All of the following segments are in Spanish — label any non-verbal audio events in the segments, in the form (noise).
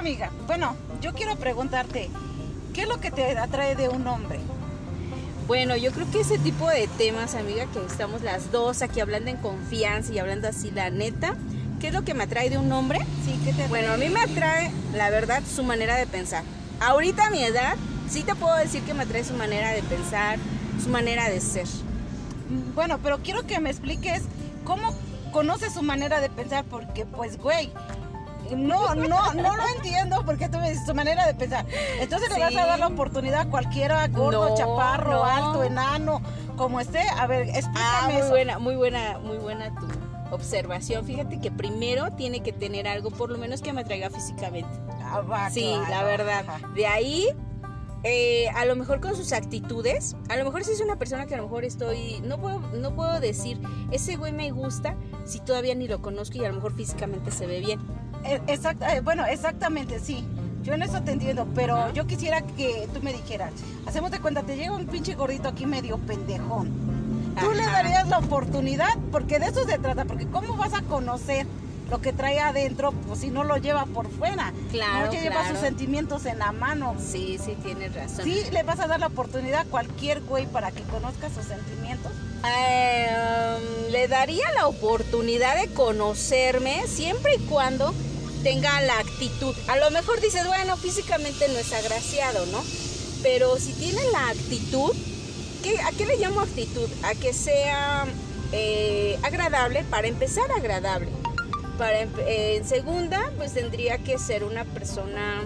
amiga, bueno, yo quiero preguntarte, ¿qué es lo que te atrae de un hombre? Bueno, yo creo que ese tipo de temas, amiga, que estamos las dos aquí hablando en confianza y hablando así la neta, ¿qué es lo que me atrae de un hombre? Sí, ¿qué te Bueno, a mí me atrae, la verdad, su manera de pensar. Ahorita a mi edad, sí te puedo decir que me atrae su manera de pensar, su manera de ser. Mm, Bueno, pero quiero que me expliques cómo conoces su manera de pensar, porque pues, güey, no, no, no lo entiendo porque tú me dices su manera de pensar. Entonces le vas a dar la oportunidad a cualquiera, gordo, No, chaparro, no. alto, enano, como esté. A ver, explícame Ah, muy eso. buena, muy buena, muy buena tu observación. Fíjate que primero tiene que tener algo, por lo menos que me atraiga físicamente. Ah, va, Sí, claro, la verdad. ajá. De ahí, eh, a lo mejor con sus actitudes, a lo mejor si es una persona que a lo mejor estoy, no puedo, no puedo decir, ese güey me gusta si todavía ni lo conozco y a lo mejor físicamente se ve bien. Eh, exact- eh, bueno, exactamente, sí. Yo en eso te entiendo, pero yo quisiera que tú me dijeras, hacemos de cuenta, te llega un pinche gordito aquí medio pendejón. Tú le darías la oportunidad, porque de eso se trata, porque ¿cómo vas a conocer lo que trae adentro pues, si no lo lleva por fuera? Claro, No lleva sus sentimientos en la mano. Sí, sí, tienes razón. Sí, le vas a dar la oportunidad a cualquier güey para que conozca sus sentimientos. Eh, um, le daría la oportunidad de conocerme siempre y cuando tenga la actitud. A lo mejor dices, bueno, físicamente no es agraciado, ¿no? Pero si tiene la actitud, ¿qué, ¿a qué le llamo actitud? A que sea eh, agradable, para empezar agradable. Para, empe- eh, en segunda, pues tendría que ser una persona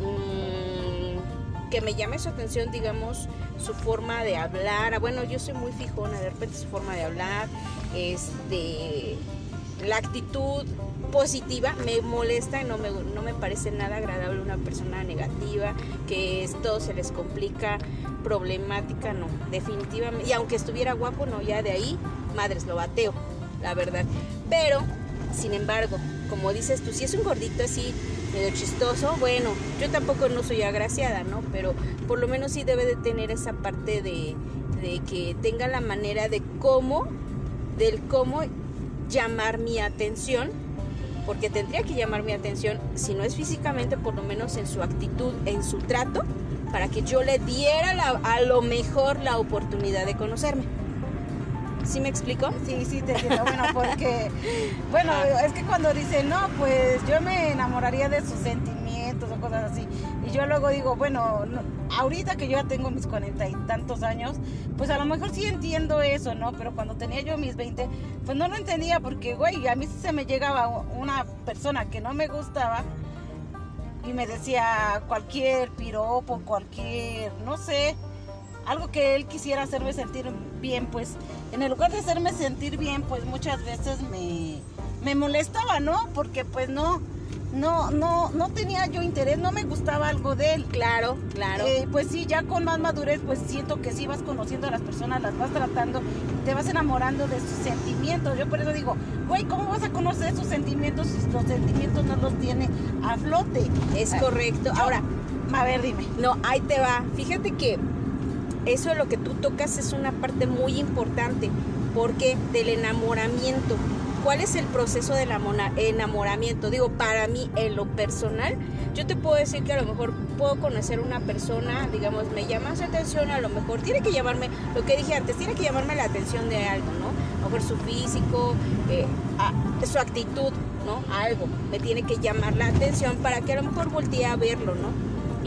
mm, que me llame su atención, digamos, su forma de hablar. Ah, Bueno, yo soy muy fijona, de repente su forma de hablar, este, la actitud positiva me molesta no me, no me parece nada agradable una persona negativa, que todo se les complica, problemática, no, definitivamente. Y aunque estuviera guapo, no, ya de ahí, madres, lo bateo, la verdad. Pero, sin embargo, como dices tú, si es un gordito así, medio chistoso, bueno, yo tampoco no soy agraciada, ¿no? Pero por lo menos sí debe de tener esa parte de, de que tenga la manera de cómo, del cómo llamar mi atención, porque tendría que llamar mi atención, si no es físicamente, por lo menos en su actitud, en su trato, para que yo le diera la- a lo mejor la oportunidad de conocerme. ¿Sí me explico? Sí, sí, te entiendo. Bueno, porque, (laughs) bueno, es que cuando dicen, no, pues yo me enamoraría de sus sentimientos o cosas así. Yo luego digo, bueno, no- ahorita que yo ya tengo mis cuarenta y tantos años, pues a lo mejor sí entiendo eso, ¿no? Pero cuando tenía yo mis 20, pues no lo entendía porque, güey, a mí se me llegaba una persona que no me gustaba y me decía cualquier piropo, cualquier, no sé, algo que él quisiera hacerme sentir bien, pues en el lugar de hacerme sentir bien, pues muchas veces me, me molestaba, ¿no? Porque pues no, no, no, no tenía yo interés, no me gustaba algo de él. Claro, claro. Eh, pues sí, ya con más madurez, pues siento que sí vas conociendo a las personas, las vas tratando, te vas enamorando de sus sentimientos. Yo por eso digo, güey, ¿cómo vas a conocer sus sentimientos si los sentimientos no los tiene a flote? es Ah, correcto. yo- Ahora, a ver, dime. No, ahí te va. Fíjate que eso de lo que tú tocas es una parte muy importante. porque Del enamoramiento. ¿Cuál es el proceso amona- enamoramiento? Digo, para mí, en lo personal, yo te puedo decir que a lo mejor puedo conocer una persona, digamos, me llama su atención, a lo mejor tiene que llamarme, lo que dije antes, tiene que llamarme la atención de algo, ¿no? A lo mejor su físico, eh, su actitud, ¿no? Algo me tiene que llamar la atención para que a lo mejor voltee a verlo, ¿no?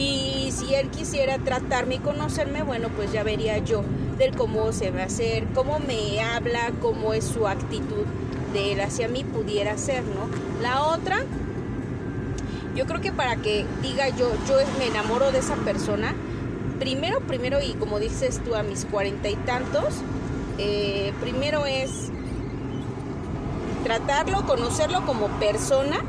Y si él quisiera tratarme y conocerme, bueno, pues ya vería yo del cómo se va a hacer, cómo me habla, cómo es su actitud de él hacia mí pudiera ser, ¿no? La otra, yo creo que para que diga yo, yo me enamoro de esa persona, primero, primero, y como dices tú a mis cuarenta y tantos, eh, primero es tratarlo, conocerlo como persona,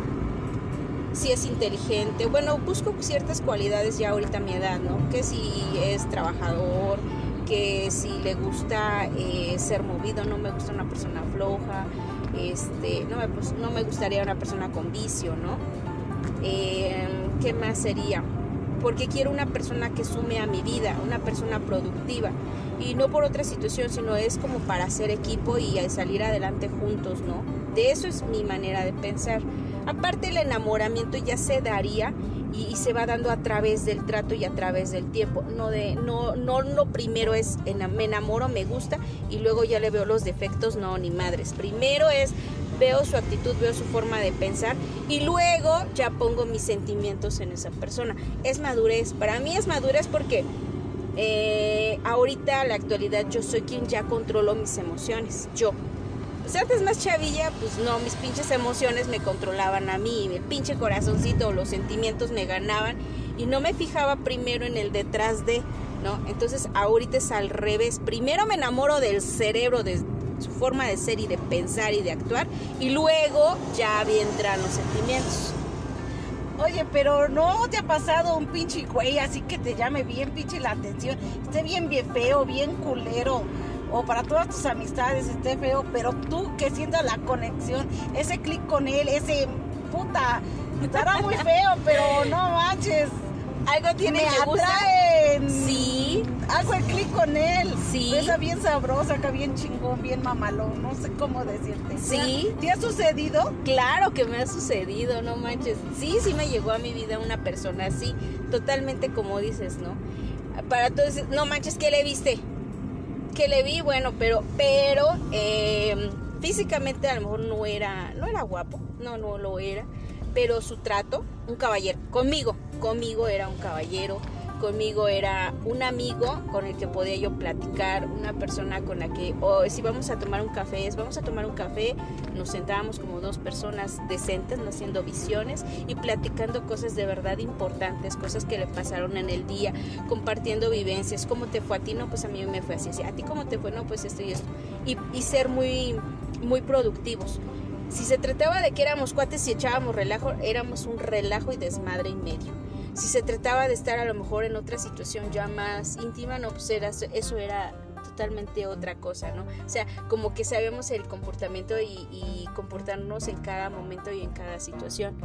si es inteligente, bueno, busco ciertas cualidades ya ahorita a mi edad, ¿no? Que si es trabajador, que si le gusta eh, ser movido, no me gusta una persona floja, este, no me, pues, no me gustaría una persona con vicio, ¿no? Eh, ¿Qué más sería? Porque quiero una persona que sume a mi vida, una persona productiva. y no por otra situación, sino es como para hacer equipo y salir adelante juntos, ¿no? De eso es mi manera de pensar. Aparte el enamoramiento ya se daría y, se va dando a través del trato y a través del tiempo. No de no no lo primero es me enamoro, me gusta y luego ya le veo los defectos, no ni madres. Primero es veo su actitud, veo su forma de pensar y luego ya pongo mis sentimientos en esa persona. Es madurez, para mí es madurez porque eh, ahorita, la actualidad, yo soy quien ya controlo mis emociones, yo. Pues antes más chavilla, pues no, mis pinches emociones me controlaban a mí, el pinche corazoncito, los sentimientos me ganaban y no me fijaba primero en el detrás de, ¿no? Entonces ahorita es al revés, primero me enamoro del cerebro, de su forma de ser y de pensar y de actuar y luego ya vendrán los sentimientos. Oye, pero no te ha pasado un pinche güey así que te llame bien pinche la atención, esté bien bien feo, bien culero, o para todas tus amistades esté feo, pero tú que sientas la conexión, ese clic con él, ese puta, estará muy feo, pero no manches, algo tiene me que atraen. Sí. Hago el clic con él. Sí. Esa bien sabrosa, acá bien chingón, bien mamalón, no sé cómo decirte. Sí. ¿Te ha sucedido? Claro que me ha sucedido, no manches. Sí, sí me llegó a mi vida una persona así, totalmente como dices, ¿no? Para todos, no manches, ¿qué le viste? Que le vi, bueno, pero, pero, em, físicamente a lo mejor no era, no era guapo, no, no lo era pero su trato, un caballero, conmigo, conmigo era un caballero, conmigo era un amigo con el que podía yo platicar, una persona con la que, o si vamos a tomar un café, es vamos a tomar un café, nos sentábamos como dos personas decentes, haciendo visiones y platicando cosas de verdad importantes, cosas que le pasaron en el día, compartiendo vivencias, cómo te fue a ti, no, pues a mí me fue así, así. a ti cómo te fue, no, pues esto y esto, y, y ser muy, muy productivos. Si se trataba de que éramos cuates y echábamos relajo, éramos un relajo y desmadre y medio. Si se trataba de estar a lo mejor en otra situación ya más íntima, no, pues era, eso era totalmente otra cosa, ¿no? O sea, como que sabemos el comportamiento y, y comportarnos en cada momento y en cada situación.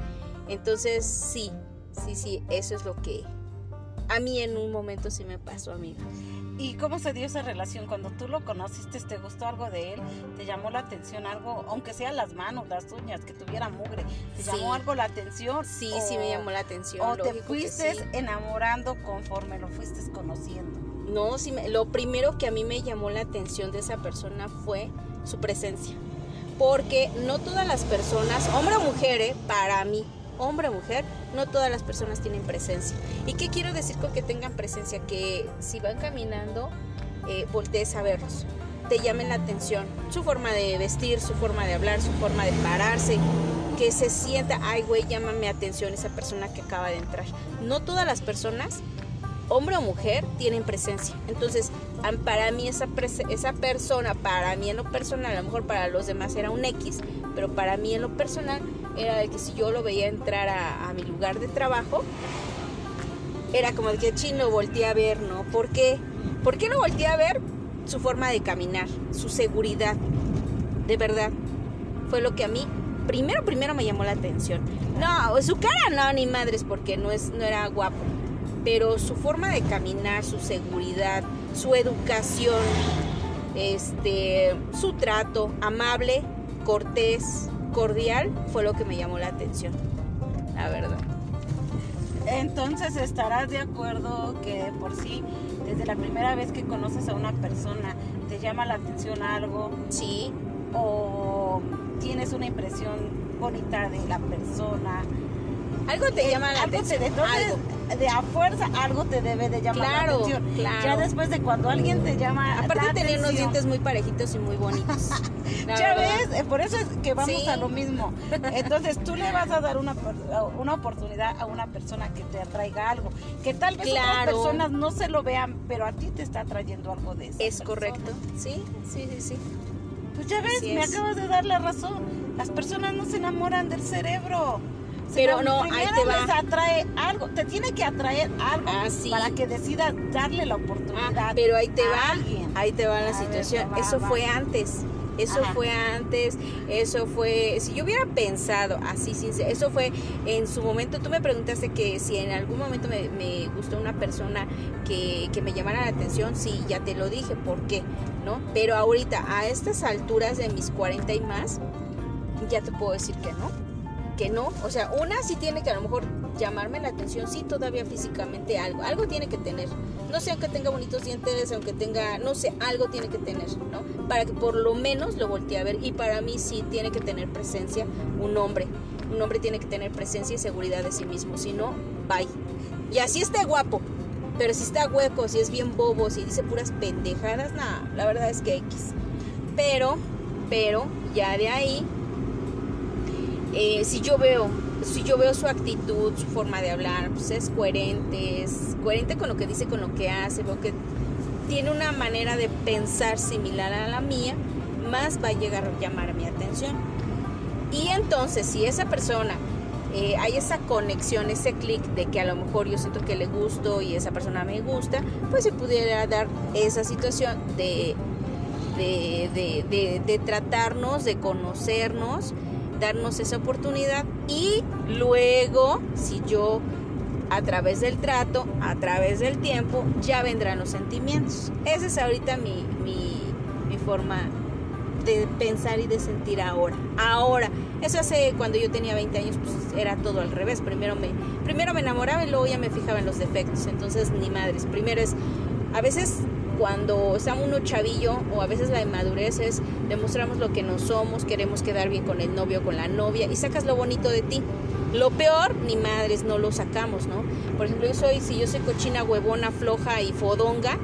Entonces, sí, sí, sí, eso es lo que a mí en un momento sí me pasó, amiga. ¿Y cómo se dio esa relación? Cuando tú lo conociste, ¿te gustó algo de él? ¿Te llamó la atención algo, aunque sean las manos, las uñas, que tuviera mugre? ¿Te llamó algo la atención? Sí, sí me llamó la atención. ¿O te fuiste enamorando conforme lo fuiste conociendo? No, sí, lo primero que a mí me llamó la atención de esa persona fue su presencia. Porque no todas las personas, hombre o mujer, eh, para mí, hombre o mujer, no todas las personas tienen presencia. ¿Y qué quiero decir con que tengan presencia? Que si van caminando, eh, voltees a verlos, te llamen la atención, su forma de vestir, su forma de hablar, su forma de pararse, que se sienta, ay güey, llámame atención esa persona que acaba de entrar. No todas las personas hombre o mujer, tienen presencia. Entonces, para mí esa, esa persona, para mí en lo personal, a lo mejor para los demás era un X, pero para mí en lo personal era de que si yo lo veía entrar a, mi lugar de trabajo, era como de que chino volteé a ver, ¿no? ¿Por qué? ¿Por qué no volteé a ver su forma de caminar, su seguridad? De verdad, fue lo que a mí primero, primero me llamó la atención. No, su cara no, ni madres, porque no, es, no era guapo pero su forma de caminar, su seguridad, su educación, este, su trato amable, cortés, cordial, fue lo que me llamó la atención, la verdad. Entonces estarás de acuerdo que por sí, desde la primera vez que conoces a una persona, te llama la atención algo. Sí. O tienes una impresión bonita de la persona. Algo te eh, llama la atención. algo de a fuerza algo te debe de llamar la atención. Claro. Ya después de cuando alguien te llama. Aparte de tener unos dientes muy parejitos y muy bonitos. (laughs) ya ves, eh, por eso es que vamos a lo mismo. Entonces tú le vas a dar una, una oportunidad a una persona que te atraiga algo. Que tal vez otras personas no se lo vean, pero a ti te está trayendo algo de eso. Es correcto. Sí, sí, sí, sí. Pues ya ves, me acabas de dar la razón. Las personas no se enamoran del cerebro. Pero no, ahí te va. Les atrae algo, te tiene que atraer algo ah, para que decida darle la oportunidad. Ah, pero ahí te va, ahí te va la situación. Eso fue antes. Eso Ajá. fue antes, eso fue, si yo hubiera pensado así, sincero, eso fue en su momento, tú me preguntaste que si en algún momento me, me gustó una persona que, que me llamara la atención, sí, ya te lo dije, ¿por qué? ¿No? Pero ahorita, a estas alturas de mis 40 y más, ya te puedo decir que no, que no, o sea, una sí tiene que a lo mejor llamarme la atención, sí, todavía físicamente algo, algo tiene que tener, no sé, aunque tenga bonitos dientes, aunque tenga, no sé, algo tiene que tener, ¿no? Para que por lo menos lo voltee a ver y para mí sí tiene que tener presencia un hombre, un hombre tiene que tener presencia y seguridad de sí mismo, si no, bye. Y así está guapo, pero si está hueco, si es bien bobo, si dice puras pendejadas, nada, la verdad es que X. Pero, pero, ya de ahí, eh, si yo veo, si yo veo su actitud, su forma de hablar, pues es coherente, es coherente con lo que dice, con lo que hace, veo que tiene una manera de pensar similar a la mía, más va a llegar a llamar mi atención. Y entonces, si esa persona eh, hay esa conexión, ese clic de que a lo mejor yo siento que le gusto y esa persona me gusta, pues se pudiera dar esa situación de, de, de, de tratarnos, de conocernos, darnos esa oportunidad y luego, si yo a través del trato, a través del tiempo, ya vendrán los sentimientos. Esa es ahorita mi, mi, mi forma de pensar y de sentir ahora. Ahora, eso hace cuando yo tenía 20 años, pues era todo al revés. Primero me, primero me enamoraba y luego ya me fijaba en los defectos. Entonces, ni madres. Primero es, a veces cuando está uno chavillo o a veces la inmadurez es demostramos lo que no somos, queremos quedar bien con el novio o con la novia y sacas lo bonito de ti. Lo peor, ni madres, no lo sacamos, ¿no? Por ejemplo, yo soy, si yo soy cochina, huevona, floja y fodonga,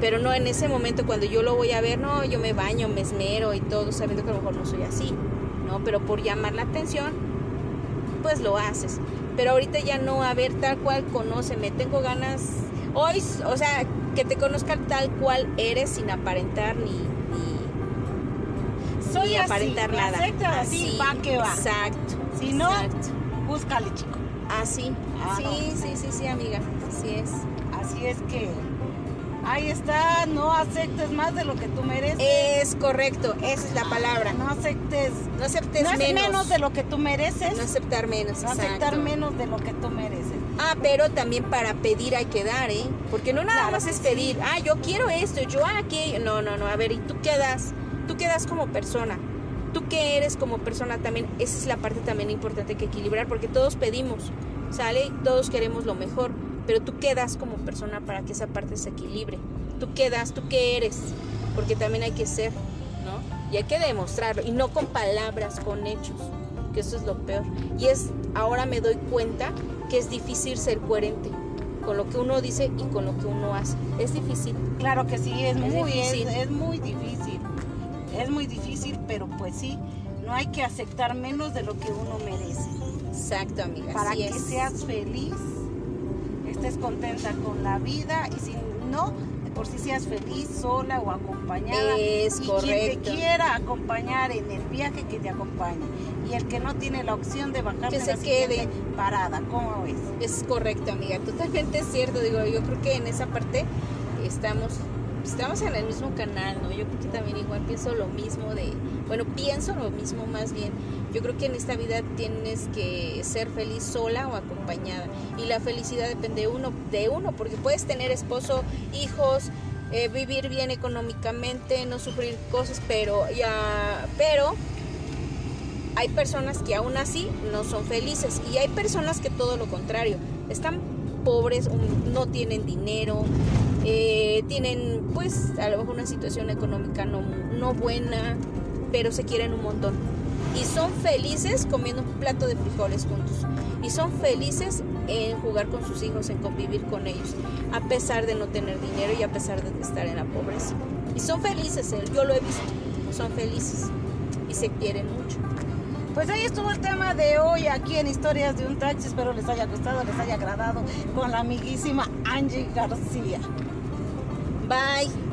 pero no en ese momento cuando yo lo voy a ver, no, yo me baño, me esmero y todo, sabiendo que a lo mejor no soy así, ¿no? Pero por llamar la atención, pues lo haces. Pero ahorita ya no, a ver, tal cual, conóceme, tengo ganas, hoy, o sea, que te conozcan tal cual eres sin aparentar ni, ni, Soy ni así, aparentar me nada. aceptas así, va que va. Exacto. Si no, exacto. búscale, chico. Así. Ah, sí, no. sí, sí, sí, amiga. Así es. Así es que ahí está, no aceptes más de lo que tú mereces. Es correcto, esa es la palabra. no aceptes, No aceptes no menos. menos. de lo que tú mereces. No aceptar menos, no aceptar menos de lo que tú mereces. Ah, pero también para pedir hay que dar, ¿eh? Porque no nada Claro más es sí. pedir, ah, yo quiero esto, yo aquello. No, no, no, a ver, ¿y tú qué das? Tú qué das como persona. Tú qué eres como persona también. Esa es la parte también importante que equilibrar, porque todos pedimos, ¿sale? Todos queremos lo mejor, pero tú qué das como persona para que esa parte se equilibre. Tú qué das, tú qué eres, porque también hay que ser, ¿no? Y hay que demostrarlo, y no con palabras, con hechos, que eso es lo peor. Y es, ahora me doy cuenta que es difícil ser coherente con lo que uno dice y con lo que uno hace. Es difícil. Claro que sí, es, Es muy, es, difícil. es muy difícil. Es muy difícil, pero pues sí, no hay que aceptar menos de lo que uno merece. Exacto, amiga. Para así que es. seas feliz, estés contenta con la vida y si no, por si seas feliz sola o acompañada. Es y correcto. quien te quiera acompañar en el viaje que te acompañe. Y el que no tiene la opción de bajarse Que se la quede. parada, ¿cómo ves? Es correcto, amiga. Totalmente cierto. Digo, yo creo que en esa parte estamos estamos en el mismo canal, ¿no? Yo creo que también igual pienso lo mismo de, bueno, pienso lo mismo más bien. Yo creo que en esta vida tienes que ser feliz sola o acompañada. Y la felicidad depende de uno, de uno, porque puedes tener esposo, hijos, eh, vivir bien económicamente, no sufrir cosas, pero ya, pero hay personas que aún así no son felices. Y hay personas que todo lo contrario, están pobres, no tienen dinero, eh, tienen pues a lo mejor una situación económica no, no buena, pero se quieren un montón. Y son felices comiendo un plato de frijoles juntos. Y son felices en jugar con sus hijos, en convivir con ellos, a pesar de no tener dinero y a pesar de estar en la pobreza. Y son felices, eh, yo lo he visto, son felices y se quieren mucho. Pues ahí estuvo el tema de hoy aquí en Historias de un Taxi. Espero les haya gustado, les haya agradado con la amiguísima Angie García. Bye.